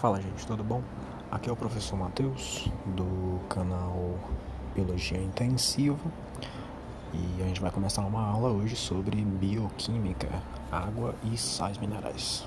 Fala gente, tudo bom? Aqui é o professor Matheus do canal Biologia Intensiva e a gente vai começar uma aula hoje sobre bioquímica, água e sais minerais.